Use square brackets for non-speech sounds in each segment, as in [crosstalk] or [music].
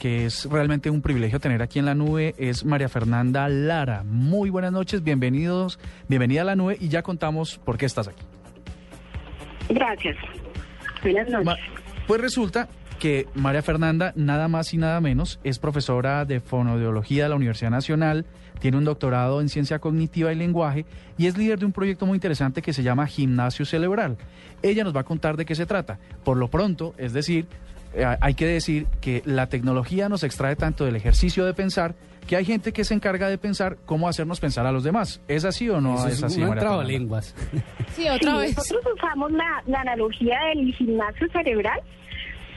que es realmente un privilegio tener aquí en la nube, es María Fernanda Lara. Muy buenas noches, bienvenidos, bienvenida a la nube y ya contamos por qué estás aquí. Gracias. Buenas noches. Ma- pues resulta que María Fernanda, nada más y nada menos, es profesora de fonoaudiología de la Universidad Nacional, tiene un doctorado en ciencia cognitiva y lenguaje y es líder de un proyecto muy interesante que se llama Gimnasio Cerebral. Ella nos va a contar de qué se trata. Por lo pronto, es decir, hay que decir que la tecnología nos extrae tanto del ejercicio de pensar que hay gente que se encarga de pensar cómo hacernos pensar a los demás. ¿Es así o no Eso es, es así? un María trabalenguas. Sí, otra Sí, vez. Nosotros usamos la, la analogía del gimnasio cerebral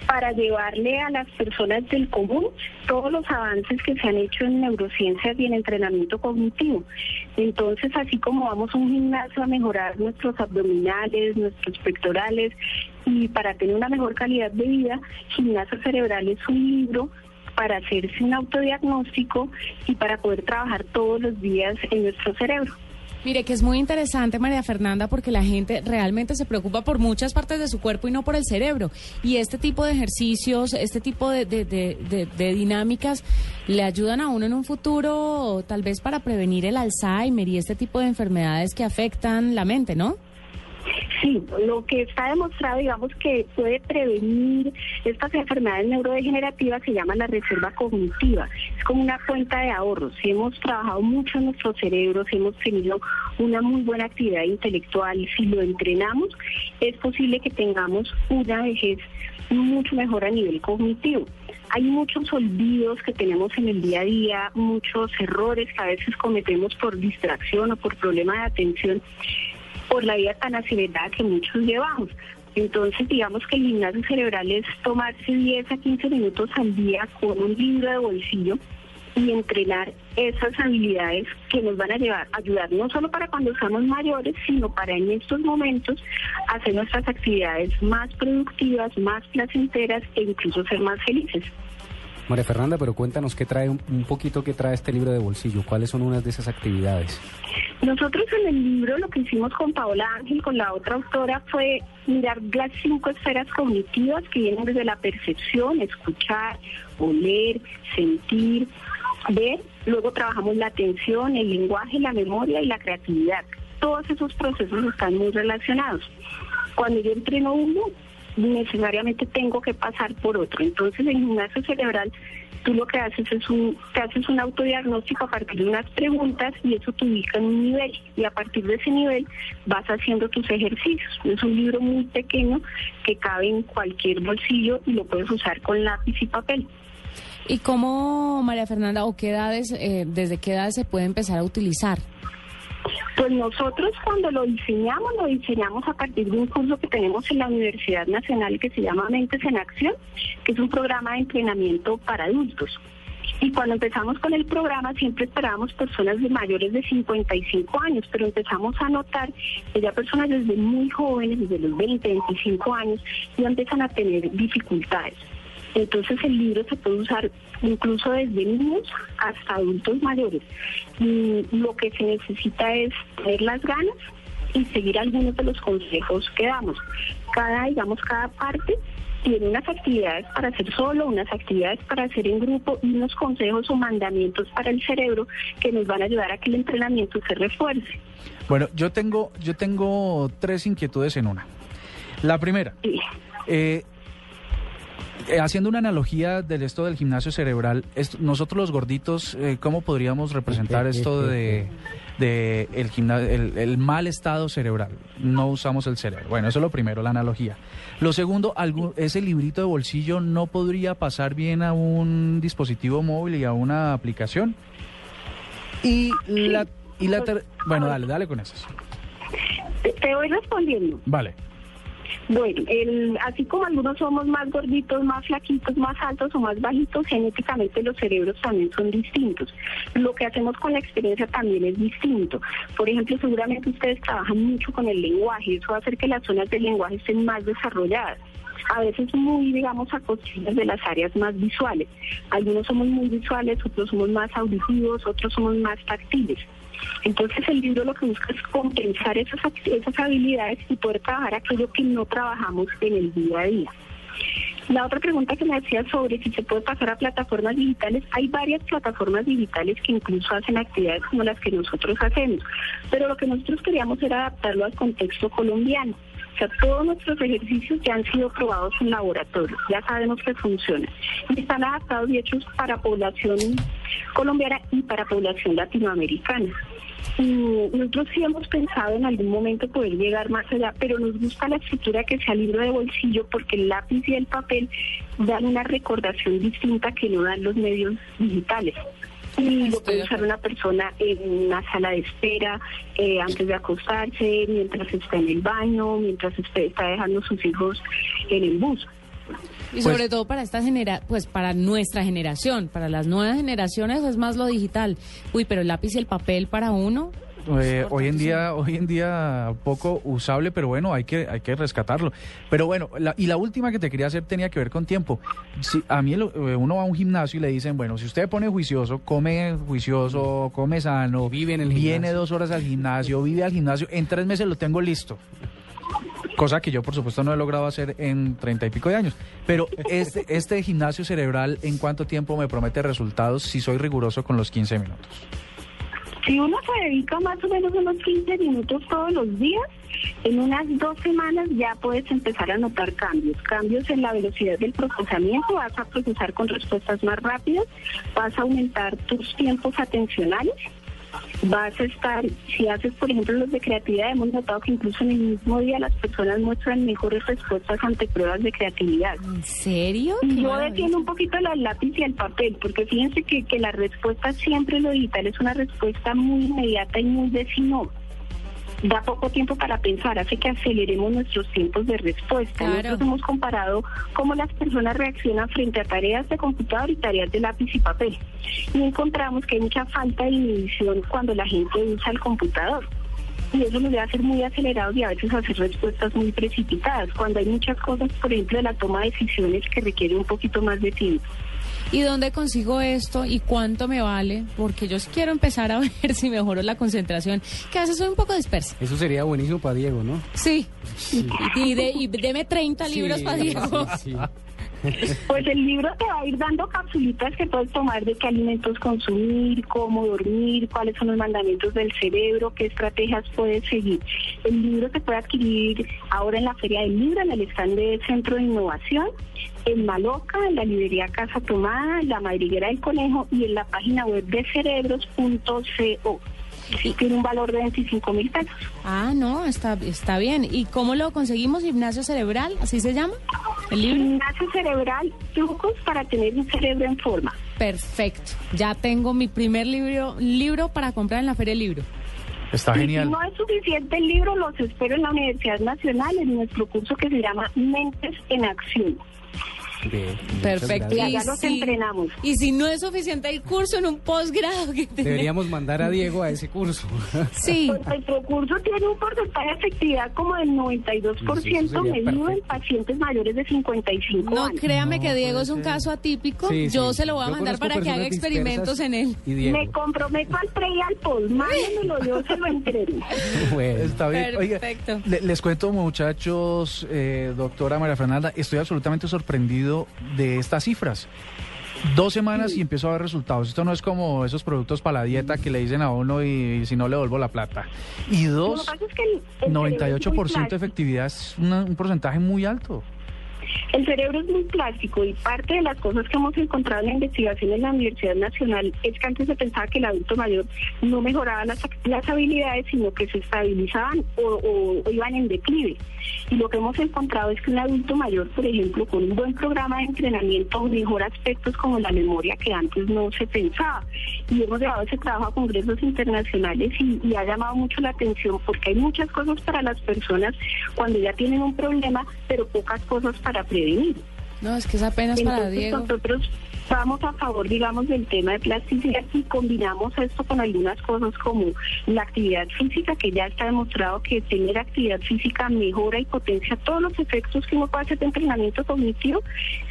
para llevarle a las personas del común todos los avances que se han hecho en neurociencias y en entrenamiento cognitivo. Entonces, así como vamos a un gimnasio a mejorar nuestros abdominales, nuestros pectorales y para tener una mejor calidad de vida, Gimnasio Cerebral es un libro para hacerse un autodiagnóstico y para poder trabajar todos los días en nuestro cerebro. Mire que es muy interesante, María Fernanda, porque la gente realmente se preocupa por muchas partes de su cuerpo y no por el cerebro. Y este tipo de ejercicios, este tipo de- de- de- de dinámicas le ayudan a uno en un futuro, tal vez para prevenir el Alzheimer y este tipo de enfermedades que afectan la mente, ¿no? Sí, lo que está demostrado, digamos, que puede prevenir estas enfermedades neurodegenerativas se llama la reserva cognitiva. Es como una cuenta de ahorros. Hemos trabajado mucho en nuestro cerebro, si hemos tenido una muy buena actividad intelectual, si lo entrenamos, es posible que tengamos una vejez mucho mejor a nivel cognitivo. Hay muchos olvidos que tenemos en el día a día, muchos errores que a veces cometemos por distracción o por problema de atención por la vida tan acelerada que muchos llevamos. Entonces, digamos que el gimnasio cerebral es tomarse 10 a 15 minutos al día con un libro de bolsillo y entrenar esas habilidades que nos van a llevar, ayudar no solo para cuando seamos mayores, sino para en estos momentos hacer nuestras actividades más productivas, más placenteras e incluso ser más felices. María Fernanda, pero cuéntanos qué trae un, poquito qué trae este libro de bolsillo, cuáles son unas de esas actividades. Nosotros en el libro lo que hicimos con Paola Ángel, con la otra autora, fue mirar las cinco esferas cognitivas que vienen desde la percepción, escuchar, oler, sentir, ver. Luego trabajamos la atención, el lenguaje, la memoria y la creatividad. Todos esos procesos están muy relacionados. Cuando yo entreno uno, necesariamente tengo que pasar por otro. Entonces, en gimnasio cerebral, tú lo que haces es un, te haces un autodiagnóstico a partir de unas preguntas y eso te ubica en un nivel. Y a partir de ese nivel vas haciendo tus ejercicios. Es un libro muy pequeño que cabe en cualquier bolsillo y lo puedes usar con lápiz y papel. ¿Y cómo, María Fernanda, o qué edades, eh, desde qué edades se puede empezar a utilizar? Pues nosotros cuando lo diseñamos, lo diseñamos a partir de un curso que tenemos en la Universidad Nacional que se llama Mentes en Acción, que es un programa de entrenamiento para adultos. Y cuando empezamos con el programa siempre esperábamos personas de mayores de 55 años, pero empezamos a notar que ya personas desde muy jóvenes, desde los 20, 25 años, ya empiezan a tener dificultades. Entonces el libro se puede usar incluso desde niños hasta adultos mayores. Y lo que se necesita es tener las ganas y seguir algunos de los consejos que damos. Cada, digamos, cada parte tiene unas actividades para hacer solo, unas actividades para hacer en grupo y unos consejos o mandamientos para el cerebro que nos van a ayudar a que el entrenamiento se refuerce. Bueno, yo tengo, yo tengo tres inquietudes en una. La primera, Sí. eh, eh, haciendo una analogía del esto del gimnasio cerebral, esto- nosotros los gorditos, eh, ¿cómo podríamos representar esto de, de el, gimna- el, el mal estado cerebral? No usamos el cerebro. Bueno, eso es lo primero, la analogía. Lo segundo, algún, ese librito de bolsillo no podría pasar bien a un dispositivo móvil y a una aplicación. Y la, y la ter- bueno, dale, dale con esas. Te, te voy respondiendo. Vale. Bueno, el, así como algunos somos más gorditos, más flaquitos, más altos o más bajitos, genéticamente los cerebros también son distintos. Lo que hacemos con la experiencia también es distinto. Por ejemplo, seguramente ustedes trabajan mucho con el lenguaje, eso va a hacer que las zonas del lenguaje estén más desarrolladas a veces muy, digamos, a costillas de las áreas más visuales. Algunos somos muy visuales, otros somos más auditivos, otros somos más táctiles. Entonces el libro lo que busca es compensar esas, esas habilidades y poder trabajar aquello que no trabajamos en el día a día. La otra pregunta que me hacía sobre si se puede pasar a plataformas digitales, hay varias plataformas digitales que incluso hacen actividades como las que nosotros hacemos, pero lo que nosotros queríamos era adaptarlo al contexto colombiano. O sea, todos nuestros ejercicios ya han sido probados en laboratorio, ya sabemos que funcionan. Están adaptados y hechos para población colombiana y para población latinoamericana. Y nosotros sí hemos pensado en algún momento poder llegar más allá, pero nos gusta la estructura que sea libro de bolsillo porque el lápiz y el papel dan una recordación distinta que no dan los medios digitales y lo puede usar una persona en una sala de espera, eh, antes de acostarse, mientras está en el baño, mientras está dejando a sus hijos en el bus. Y sobre todo para esta genera, pues para nuestra generación, para las nuevas generaciones es más lo digital. Uy, pero el lápiz y el papel para uno, eh, hoy en día, hoy en día poco usable, pero bueno, hay que, hay que rescatarlo. Pero bueno, y la última que te quería hacer tenía que ver con tiempo. Si, a mí eh, uno va a un gimnasio y le dicen, bueno, si usted pone juicioso, come juicioso, come sano, vive en el viene dos horas al gimnasio, vive al gimnasio, en tres meses lo tengo listo. Cosa que yo, por supuesto, no he logrado hacer en treinta y pico de años. Pero este, este gimnasio cerebral, ¿en cuánto tiempo me promete resultados si soy riguroso con los 15 minutos? Si uno se dedica más o menos unos 15 minutos todos los días, en unas dos semanas ya puedes empezar a notar cambios, cambios en la velocidad del procesamiento, vas a procesar con respuestas más rápidas, vas a aumentar tus tiempos atencionales vas a estar, si haces por ejemplo los de creatividad, hemos notado que incluso en el mismo día las personas muestran mejores respuestas ante pruebas de creatividad. ¿En serio? Yo defiendo un poquito la lápiz y el papel, porque fíjense que, que la respuesta siempre lo digital es una respuesta muy inmediata y muy de da poco tiempo para pensar, hace que aceleremos nuestros tiempos de respuesta. Nosotros hemos comparado cómo las personas reaccionan frente a tareas de computador y tareas de lápiz y papel. Y encontramos que hay mucha falta de inhibición cuando la gente usa el computador. Y eso nos debe hacer muy acelerados y a veces hacer respuestas muy precipitadas, cuando hay muchas cosas, por ejemplo, de la toma de decisiones que requieren un poquito más de tiempo. ¿Y dónde consigo esto y cuánto me vale? Porque yo quiero empezar a [laughs] ver si mejoro la concentración, que a veces soy un poco dispersa. Eso sería buenísimo para Diego, ¿no? Sí. Y, de, y deme 30 libros para Diego. Sí, [laughs] Pues el libro te va a ir dando capsulitas que puedes tomar de qué alimentos consumir, cómo dormir, cuáles son los mandamientos del cerebro, qué estrategias puedes seguir. El libro se puede adquirir ahora en la Feria del Libro, en el stand de Centro de Innovación, en Maloca, en la librería Casa Tomada, en la Madriguera del Conejo y en la página web de cerebros.co y tiene un valor de 25 mil pesos. Ah, no, está, está bien. ¿Y cómo lo conseguimos? ¿Gimnasio cerebral? ¿Así se llama? ¿El libro? Gimnasio cerebral, trucos para tener un cerebro en forma. Perfecto. Ya tengo mi primer libro, libro para comprar en la Feria del Libro. Está genial. Si no es suficiente el libro, los espero en la Universidad Nacional en nuestro curso que se llama Mentes en Acción. Perfecto. Y ya nos entrenamos. Y si no es suficiente el curso en un posgrado que Deberíamos mandar a Diego a ese curso. Sí. Nuestro curso tiene un porcentaje de efectividad como del 92% medido en pacientes mayores de 55 no, años. Créame que Diego es un caso atípico. yo se lo voy a mandar para que haga experimentos en él. Me comprometo al pre y al post. Mándenmelo, yo se lo entreno. [laughs] Está bien. Perfecto. les cuento, muchachos, eh, doctora María Fernanda, estoy absolutamente sorprendido de estas cifras. Dos semanas y empiezo a ver resultados. Esto no es como esos productos para la dieta que le dicen a uno y, si no le devuelvo la plata. Y dos, 98% de efectividad es un porcentaje muy alto. El cerebro es muy plástico y parte de las cosas que hemos encontrado en la investigación en la Universidad Nacional es que antes se pensaba que el adulto mayor no mejoraba las, habilidades, sino que se estabilizaban o, iban en declive. Y lo que hemos encontrado es que un adulto mayor, por ejemplo, con un buen programa de entrenamiento mejora aspectos como la memoria que antes no se pensaba. y hemos llevado ese trabajo a congresos internacionales y, y ha llamado mucho la atención porque hay muchas cosas para las personas cuando ya tienen un problema, pero pocas cosas para prevenir. No, es que es apenas para Diego. nosotros vamos a favor, digamos, del tema de plasticidad y combinamos esto con algunas cosas como la actividad física, que ya está demostrado que tener actividad física mejora y potencia todos los efectos que uno puede hacer de entrenamiento cognitivo.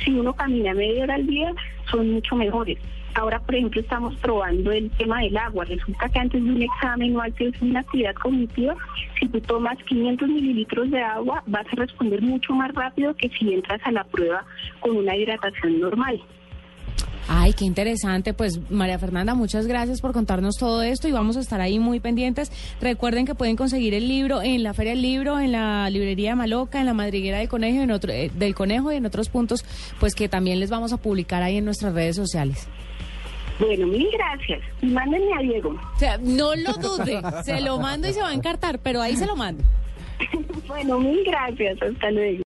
Si uno camina media hora al día, son mucho mejores. Ahora, por ejemplo, estamos probando el tema del agua. Resulta que antes de un examen o antes de una actividad cognitiva, si tú tomas 500 mililitros de agua, vas a responder mucho más rápido que si entras a la prueba con una hidratación normal. Ay, qué interesante. Pues María Fernanda, muchas gracias por contarnos todo esto y vamos a estar ahí muy pendientes. Recuerden que pueden conseguir el libro en la Feria del Libro, en la librería Maloca, en la Madriguera del Conejo, en otro, eh, del Conejo y en otros puntos, pues que también les vamos a publicar ahí en nuestras redes sociales. Bueno, mil gracias. Y mándenme a Diego. O sea, no lo dude, se lo mando y se va a encartar, pero ahí se lo mando. [laughs] Bueno, mil gracias. Hasta luego.